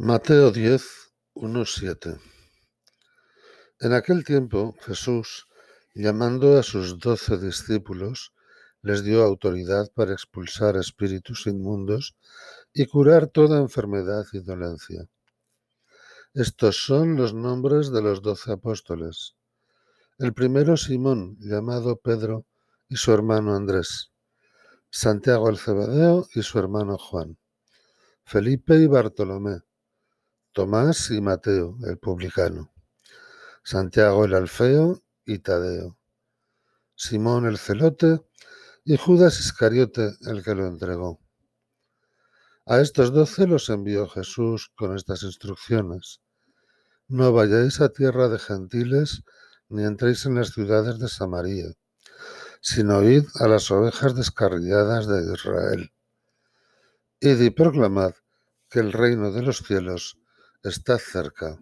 Mateo 10, 1, 7. En aquel tiempo Jesús, llamando a sus doce discípulos, les dio autoridad para expulsar espíritus inmundos y curar toda enfermedad y dolencia. Estos son los nombres de los doce apóstoles. El primero Simón, llamado Pedro, y su hermano Andrés. Santiago el Cebedeo y su hermano Juan. Felipe y Bartolomé. Tomás y Mateo, el publicano, Santiago el Alfeo y Tadeo, Simón el Celote y Judas Iscariote, el que lo entregó. A estos doce los envió Jesús con estas instrucciones. No vayáis a tierra de gentiles, ni entréis en las ciudades de Samaria, sino id a las ovejas descarriadas de Israel. Id y proclamad que el reino de los cielos está cerca.